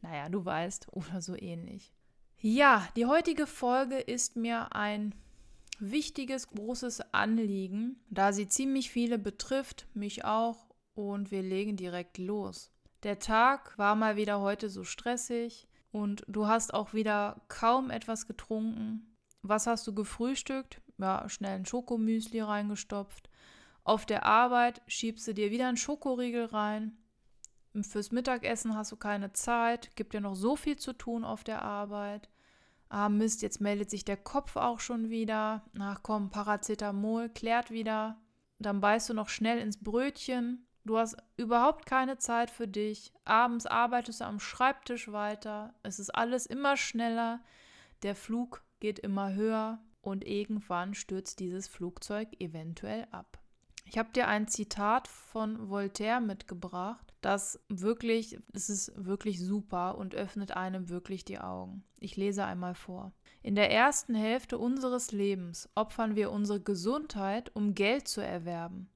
Naja, du weißt, oder so ähnlich. Ja, die heutige Folge ist mir ein wichtiges, großes Anliegen, da sie ziemlich viele betrifft, mich auch, und wir legen direkt los. Der Tag war mal wieder heute so stressig und du hast auch wieder kaum etwas getrunken. Was hast du gefrühstückt? Ja, schnell ein Schokomüsli reingestopft. Auf der Arbeit schiebst du dir wieder einen Schokoriegel rein. Fürs Mittagessen hast du keine Zeit, gibt dir noch so viel zu tun auf der Arbeit. Ah Mist, jetzt meldet sich der Kopf auch schon wieder. Ach komm, Paracetamol klärt wieder. Dann beißt du noch schnell ins Brötchen. Du hast überhaupt keine Zeit für dich. Abends arbeitest du am Schreibtisch weiter. Es ist alles immer schneller. Der Flug geht immer höher und irgendwann stürzt dieses Flugzeug eventuell ab. Ich habe dir ein Zitat von Voltaire mitgebracht, das wirklich, es ist wirklich super und öffnet einem wirklich die Augen. Ich lese einmal vor. In der ersten Hälfte unseres Lebens opfern wir unsere Gesundheit, um Geld zu erwerben.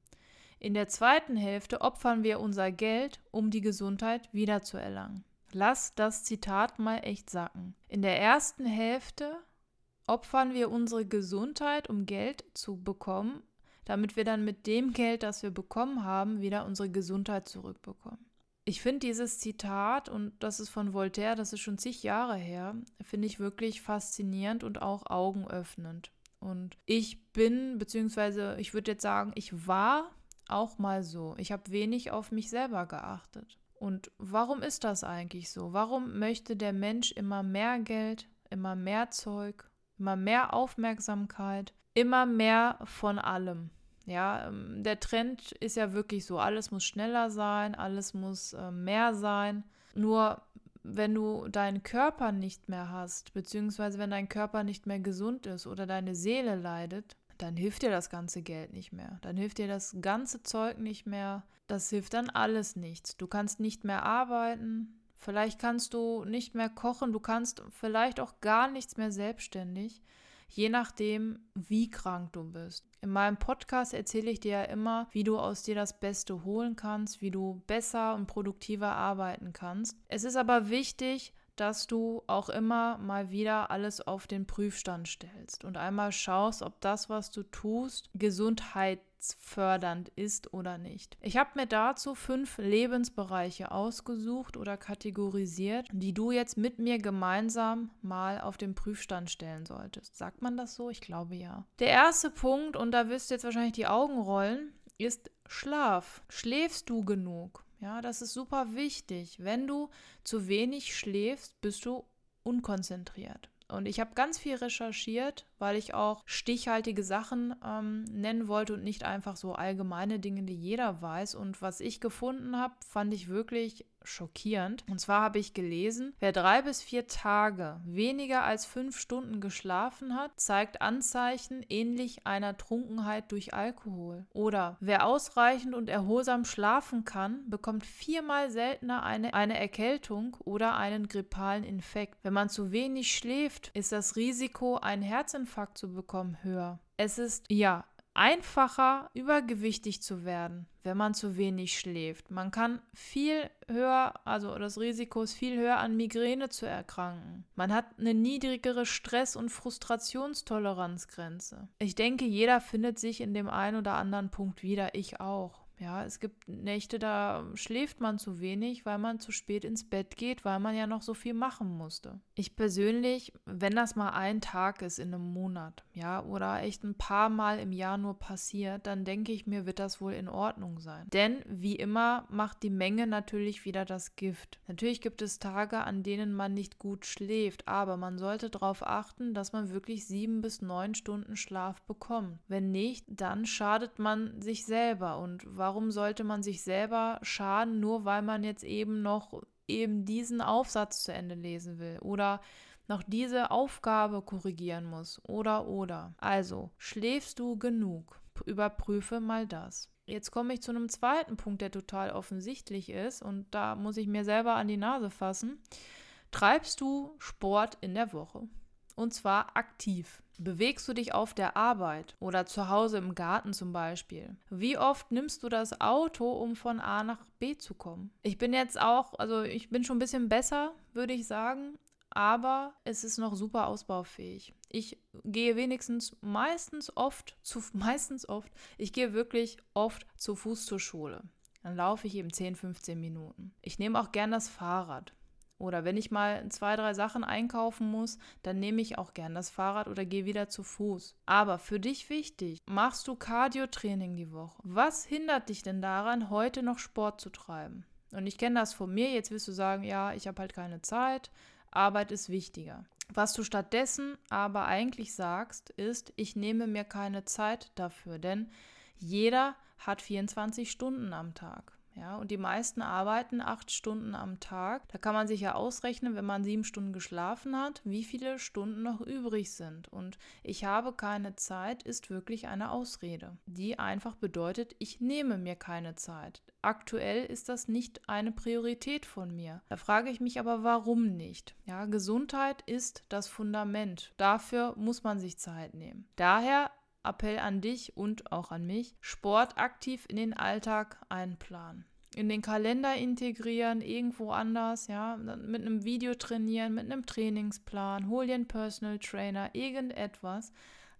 In der zweiten Hälfte opfern wir unser Geld, um die Gesundheit wiederzuerlangen. Lass das Zitat mal echt sacken. In der ersten Hälfte opfern wir unsere Gesundheit, um Geld zu bekommen, damit wir dann mit dem Geld, das wir bekommen haben, wieder unsere Gesundheit zurückbekommen. Ich finde dieses Zitat, und das ist von Voltaire, das ist schon zig Jahre her, finde ich wirklich faszinierend und auch augenöffnend. Und ich bin, beziehungsweise ich würde jetzt sagen, ich war auch mal so. Ich habe wenig auf mich selber geachtet. Und warum ist das eigentlich so? Warum möchte der Mensch immer mehr Geld, immer mehr Zeug, immer mehr Aufmerksamkeit, immer mehr von allem? Ja, ähm, der Trend ist ja wirklich so, alles muss schneller sein, alles muss äh, mehr sein. Nur wenn du deinen Körper nicht mehr hast, beziehungsweise wenn dein Körper nicht mehr gesund ist oder deine Seele leidet, dann hilft dir das ganze Geld nicht mehr. Dann hilft dir das ganze Zeug nicht mehr. Das hilft dann alles nichts. Du kannst nicht mehr arbeiten. Vielleicht kannst du nicht mehr kochen. Du kannst vielleicht auch gar nichts mehr selbstständig. Je nachdem, wie krank du bist. In meinem Podcast erzähle ich dir ja immer, wie du aus dir das Beste holen kannst, wie du besser und produktiver arbeiten kannst. Es ist aber wichtig, dass du auch immer mal wieder alles auf den Prüfstand stellst und einmal schaust, ob das, was du tust, gesundheitsfördernd ist oder nicht. Ich habe mir dazu fünf Lebensbereiche ausgesucht oder kategorisiert, die du jetzt mit mir gemeinsam mal auf den Prüfstand stellen solltest. Sagt man das so? Ich glaube ja. Der erste Punkt, und da wirst du jetzt wahrscheinlich die Augen rollen, ist Schlaf. Schläfst du genug? Ja, das ist super wichtig. Wenn du zu wenig schläfst, bist du unkonzentriert. Und ich habe ganz viel recherchiert, weil ich auch stichhaltige Sachen ähm, nennen wollte und nicht einfach so allgemeine Dinge, die jeder weiß. Und was ich gefunden habe, fand ich wirklich schockierend. Und zwar habe ich gelesen, wer drei bis vier Tage weniger als fünf Stunden geschlafen hat, zeigt Anzeichen ähnlich einer Trunkenheit durch Alkohol. Oder wer ausreichend und erholsam schlafen kann, bekommt viermal seltener eine, eine Erkältung oder einen grippalen Infekt. Wenn man zu wenig schläft, ist das Risiko, einen Herzinfarkt zu bekommen, höher. Es ist ja einfacher, übergewichtig zu werden, wenn man zu wenig schläft. Man kann viel höher, also das Risiko ist viel höher, an Migräne zu erkranken. Man hat eine niedrigere Stress- und Frustrationstoleranzgrenze. Ich denke, jeder findet sich in dem einen oder anderen Punkt wieder, ich auch. Ja, es gibt Nächte, da schläft man zu wenig, weil man zu spät ins Bett geht, weil man ja noch so viel machen musste. Ich persönlich, wenn das mal ein Tag ist in einem Monat, ja, oder echt ein paar Mal im Jahr nur passiert, dann denke ich mir, wird das wohl in Ordnung sein. Denn wie immer macht die Menge natürlich wieder das Gift. Natürlich gibt es Tage, an denen man nicht gut schläft, aber man sollte darauf achten, dass man wirklich sieben bis neun Stunden Schlaf bekommt. Wenn nicht, dann schadet man sich selber und warum sollte man sich selber schaden, nur weil man jetzt eben noch eben diesen Aufsatz zu Ende lesen will oder noch diese Aufgabe korrigieren muss oder oder. Also, schläfst du genug? Überprüfe mal das. Jetzt komme ich zu einem zweiten Punkt, der total offensichtlich ist und da muss ich mir selber an die Nase fassen. Treibst du Sport in der Woche? Und zwar aktiv. Bewegst du dich auf der Arbeit oder zu Hause im Garten zum Beispiel? Wie oft nimmst du das Auto, um von A nach B zu kommen? Ich bin jetzt auch, also ich bin schon ein bisschen besser, würde ich sagen, aber es ist noch super ausbaufähig. Ich gehe wenigstens meistens oft zu meistens oft, ich gehe wirklich oft zu Fuß zur Schule. Dann laufe ich eben 10, 15 Minuten. Ich nehme auch gern das Fahrrad. Oder wenn ich mal zwei, drei Sachen einkaufen muss, dann nehme ich auch gern das Fahrrad oder gehe wieder zu Fuß. Aber für dich wichtig, machst du Cardio-Training die Woche? Was hindert dich denn daran, heute noch Sport zu treiben? Und ich kenne das von mir, jetzt wirst du sagen, ja, ich habe halt keine Zeit, Arbeit ist wichtiger. Was du stattdessen aber eigentlich sagst, ist, ich nehme mir keine Zeit dafür, denn jeder hat 24 Stunden am Tag. Ja, und die meisten arbeiten acht Stunden am Tag. Da kann man sich ja ausrechnen, wenn man sieben Stunden geschlafen hat, wie viele Stunden noch übrig sind. Und ich habe keine Zeit ist wirklich eine Ausrede, die einfach bedeutet, ich nehme mir keine Zeit. Aktuell ist das nicht eine Priorität von mir. Da frage ich mich aber, warum nicht? Ja, Gesundheit ist das Fundament. Dafür muss man sich Zeit nehmen. Daher Appell an dich und auch an mich, Sport aktiv in den Alltag einplanen. In den Kalender integrieren, irgendwo anders, ja, mit einem Video trainieren, mit einem Trainingsplan, hol dir einen Personal Trainer, irgendetwas,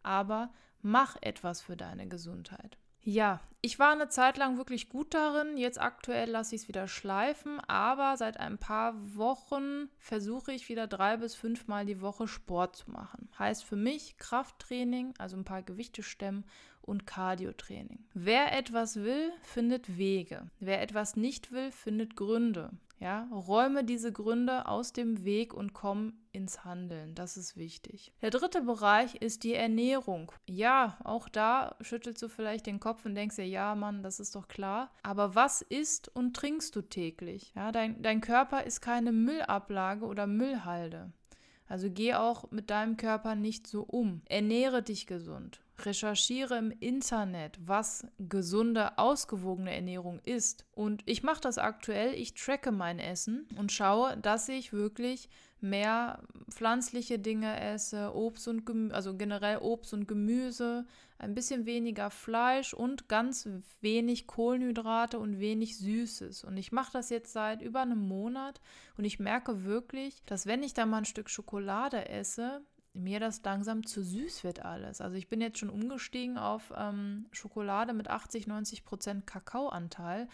aber mach etwas für deine Gesundheit. Ja, ich war eine Zeit lang wirklich gut darin. Jetzt aktuell lasse ich es wieder schleifen, aber seit ein paar Wochen versuche ich wieder drei bis fünfmal die Woche Sport zu machen. Heißt für mich Krafttraining, also ein paar Gewichte stemmen und Cardiotraining. Wer etwas will, findet Wege. Wer etwas nicht will, findet Gründe. Ja, räume diese Gründe aus dem Weg und komm ins Handeln. Das ist wichtig. Der dritte Bereich ist die Ernährung. Ja, auch da schüttelst du vielleicht den Kopf und denkst dir, ja, Mann, das ist doch klar. Aber was isst und trinkst du täglich? Ja, dein, dein Körper ist keine Müllablage oder Müllhalde. Also geh auch mit deinem Körper nicht so um. Ernähre dich gesund. Recherchiere im Internet, was gesunde, ausgewogene Ernährung ist. Und ich mache das aktuell. Ich tracke mein Essen und schaue, dass ich wirklich mehr pflanzliche Dinge esse, Obst und Gemüse, also generell Obst und Gemüse, ein bisschen weniger Fleisch und ganz wenig Kohlenhydrate und wenig Süßes. Und ich mache das jetzt seit über einem Monat und ich merke wirklich, dass wenn ich da mal ein Stück Schokolade esse, mir das langsam zu süß wird alles. Also ich bin jetzt schon umgestiegen auf ähm, Schokolade mit 80, 90 Prozent Kakaoanteil.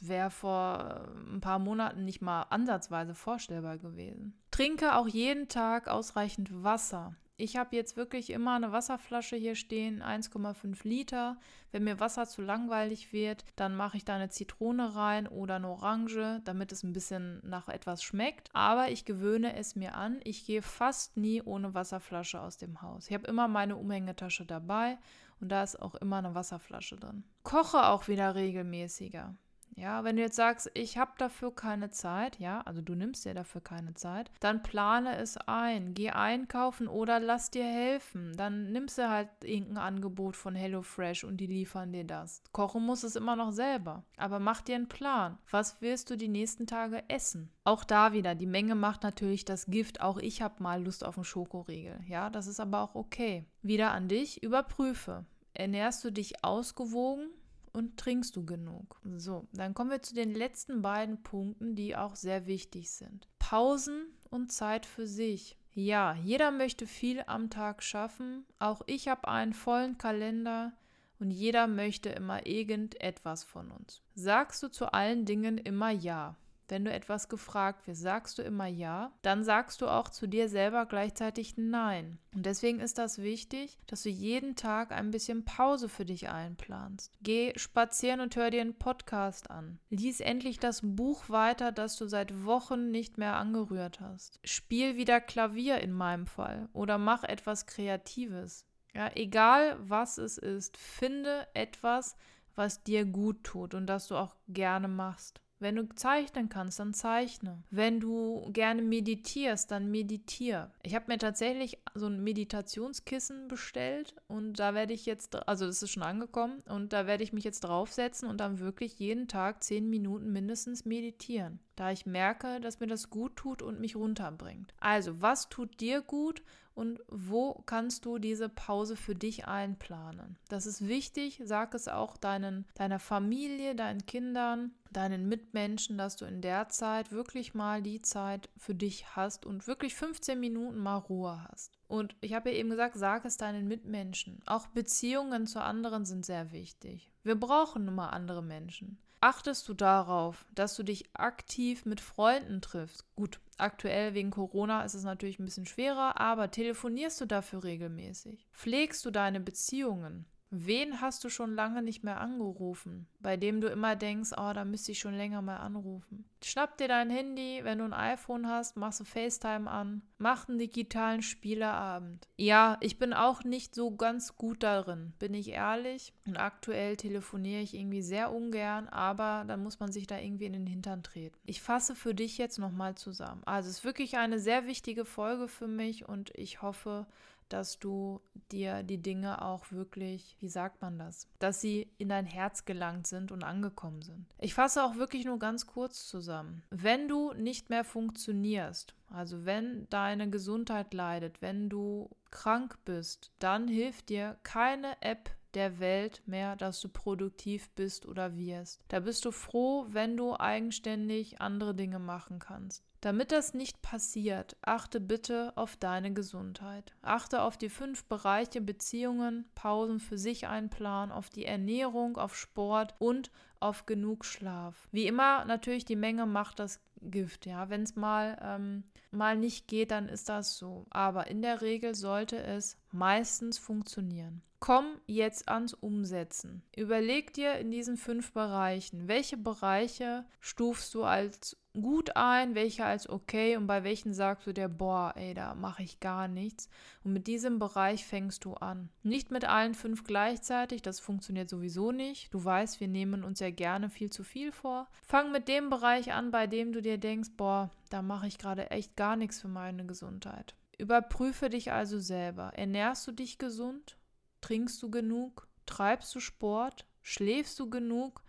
Wäre vor äh, ein paar Monaten nicht mal ansatzweise vorstellbar gewesen. Trinke auch jeden Tag ausreichend Wasser. Ich habe jetzt wirklich immer eine Wasserflasche hier stehen, 1,5 Liter. Wenn mir Wasser zu langweilig wird, dann mache ich da eine Zitrone rein oder eine Orange, damit es ein bisschen nach etwas schmeckt. Aber ich gewöhne es mir an. Ich gehe fast nie ohne Wasserflasche aus dem Haus. Ich habe immer meine Umhängetasche dabei und da ist auch immer eine Wasserflasche drin. Koche auch wieder regelmäßiger. Ja, wenn du jetzt sagst, ich habe dafür keine Zeit, ja, also du nimmst dir dafür keine Zeit, dann plane es ein. Geh einkaufen oder lass dir helfen. Dann nimmst du halt irgendein Angebot von HelloFresh und die liefern dir das. Kochen muss es immer noch selber. Aber mach dir einen Plan. Was wirst du die nächsten Tage essen? Auch da wieder, die Menge macht natürlich das Gift. Auch ich habe mal Lust auf einen Schokoriegel. Ja, das ist aber auch okay. Wieder an dich, überprüfe. Ernährst du dich ausgewogen? Und trinkst du genug? So, dann kommen wir zu den letzten beiden Punkten, die auch sehr wichtig sind. Pausen und Zeit für sich. Ja, jeder möchte viel am Tag schaffen. Auch ich habe einen vollen Kalender und jeder möchte immer irgendetwas von uns. Sagst du zu allen Dingen immer Ja? Wenn du etwas gefragt wirst, sagst du immer ja, dann sagst du auch zu dir selber gleichzeitig nein. Und deswegen ist das wichtig, dass du jeden Tag ein bisschen Pause für dich einplanst. Geh spazieren und hör dir einen Podcast an. Lies endlich das Buch weiter, das du seit Wochen nicht mehr angerührt hast. Spiel wieder Klavier in meinem Fall oder mach etwas Kreatives. Ja, egal was es ist, finde etwas, was dir gut tut und das du auch gerne machst. Wenn du zeichnen kannst, dann zeichne. Wenn du gerne meditierst, dann meditiere. Ich habe mir tatsächlich so ein Meditationskissen bestellt und da werde ich jetzt, also das ist schon angekommen und da werde ich mich jetzt draufsetzen und dann wirklich jeden Tag zehn Minuten mindestens meditieren, da ich merke, dass mir das gut tut und mich runterbringt. Also, was tut dir gut und wo kannst du diese Pause für dich einplanen? Das ist wichtig, sag es auch deinen, deiner Familie, deinen Kindern, deinen Mitmenschen, dass du in der Zeit wirklich mal die Zeit für dich hast und wirklich 15 Minuten mal Ruhe hast. Und ich habe ja eben gesagt, sag es deinen Mitmenschen. Auch Beziehungen zu anderen sind sehr wichtig. Wir brauchen nun mal andere Menschen. Achtest du darauf, dass du dich aktiv mit Freunden triffst? Gut, aktuell wegen Corona ist es natürlich ein bisschen schwerer, aber telefonierst du dafür regelmäßig? Pflegst du deine Beziehungen? Wen hast du schon lange nicht mehr angerufen, bei dem du immer denkst, oh, da müsste ich schon länger mal anrufen? Schnapp dir dein Handy, wenn du ein iPhone hast, machst du FaceTime an, mach einen digitalen Spieleabend. Ja, ich bin auch nicht so ganz gut darin, bin ich ehrlich. Und aktuell telefoniere ich irgendwie sehr ungern, aber dann muss man sich da irgendwie in den Hintern treten. Ich fasse für dich jetzt nochmal zusammen. Also es ist wirklich eine sehr wichtige Folge für mich und ich hoffe, dass du dir die Dinge auch wirklich, wie sagt man das, dass sie in dein Herz gelangt sind und angekommen sind. Ich fasse auch wirklich nur ganz kurz zusammen. Wenn du nicht mehr funktionierst, also wenn deine Gesundheit leidet, wenn du krank bist, dann hilft dir keine App der Welt mehr, dass du produktiv bist oder wirst. Da bist du froh, wenn du eigenständig andere Dinge machen kannst. Damit das nicht passiert, achte bitte auf deine Gesundheit. Achte auf die fünf Bereiche Beziehungen, Pausen für sich einplanen, auf die Ernährung, auf Sport und auf genug Schlaf. Wie immer, natürlich die Menge macht das Gift. Ja, wenn es mal ähm, mal nicht geht, dann ist das so. Aber in der Regel sollte es meistens funktionieren. Komm jetzt ans Umsetzen. Überleg dir in diesen fünf Bereichen, welche Bereiche stufst du als gut ein, welche als okay und bei welchen sagst du dir, boah, ey, da mache ich gar nichts. Und mit diesem Bereich fängst du an. Nicht mit allen fünf gleichzeitig, das funktioniert sowieso nicht. Du weißt, wir nehmen uns ja gerne viel zu viel vor. Fang mit dem Bereich an, bei dem du dir denkst, boah, da mache ich gerade echt gar nichts für meine Gesundheit. Überprüfe dich also selber. Ernährst du dich gesund? Trinkst du genug? Treibst du Sport? Schläfst du genug?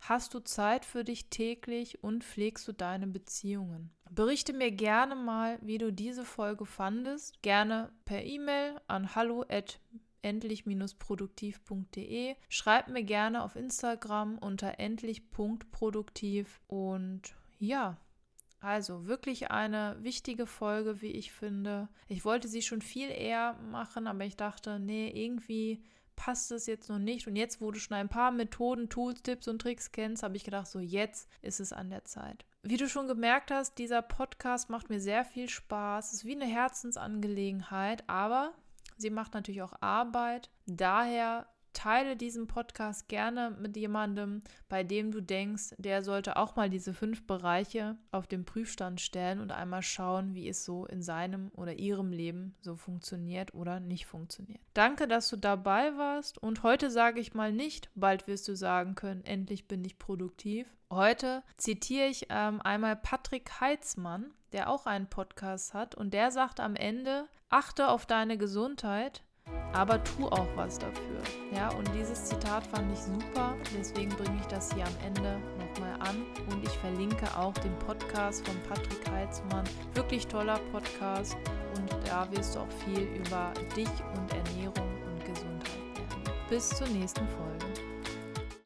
Hast du Zeit für dich täglich und pflegst du deine Beziehungen? Berichte mir gerne mal, wie du diese Folge fandest. Gerne per E-Mail an hallo endlich-produktiv.de. Schreib mir gerne auf Instagram unter endlich.produktiv und ja, also wirklich eine wichtige Folge, wie ich finde. Ich wollte sie schon viel eher machen, aber ich dachte, nee, irgendwie passt es jetzt noch nicht. Und jetzt, wo du schon ein paar Methoden, Tools, Tipps und Tricks kennst, habe ich gedacht, so jetzt ist es an der Zeit. Wie du schon gemerkt hast, dieser Podcast macht mir sehr viel Spaß. Es ist wie eine Herzensangelegenheit, aber sie macht natürlich auch Arbeit. Daher teile diesen Podcast gerne mit jemandem, bei dem du denkst, der sollte auch mal diese fünf Bereiche auf den Prüfstand stellen und einmal schauen, wie es so in seinem oder ihrem Leben so funktioniert oder nicht funktioniert. Danke, dass du dabei warst und heute sage ich mal nicht, bald wirst du sagen können, endlich bin ich produktiv. Heute zitiere ich ähm, einmal Patrick Heitzmann, der auch einen Podcast hat und der sagt am Ende, achte auf deine Gesundheit, aber tu auch was dafür. Ja, und dieses Zitat fand ich super, deswegen bringe ich das hier am Ende nochmal an und ich verlinke auch den Podcast von Patrick Heitzmann. Wirklich toller Podcast und da wirst du auch viel über dich und Ernährung und Gesundheit lernen. Bis zur nächsten Folge.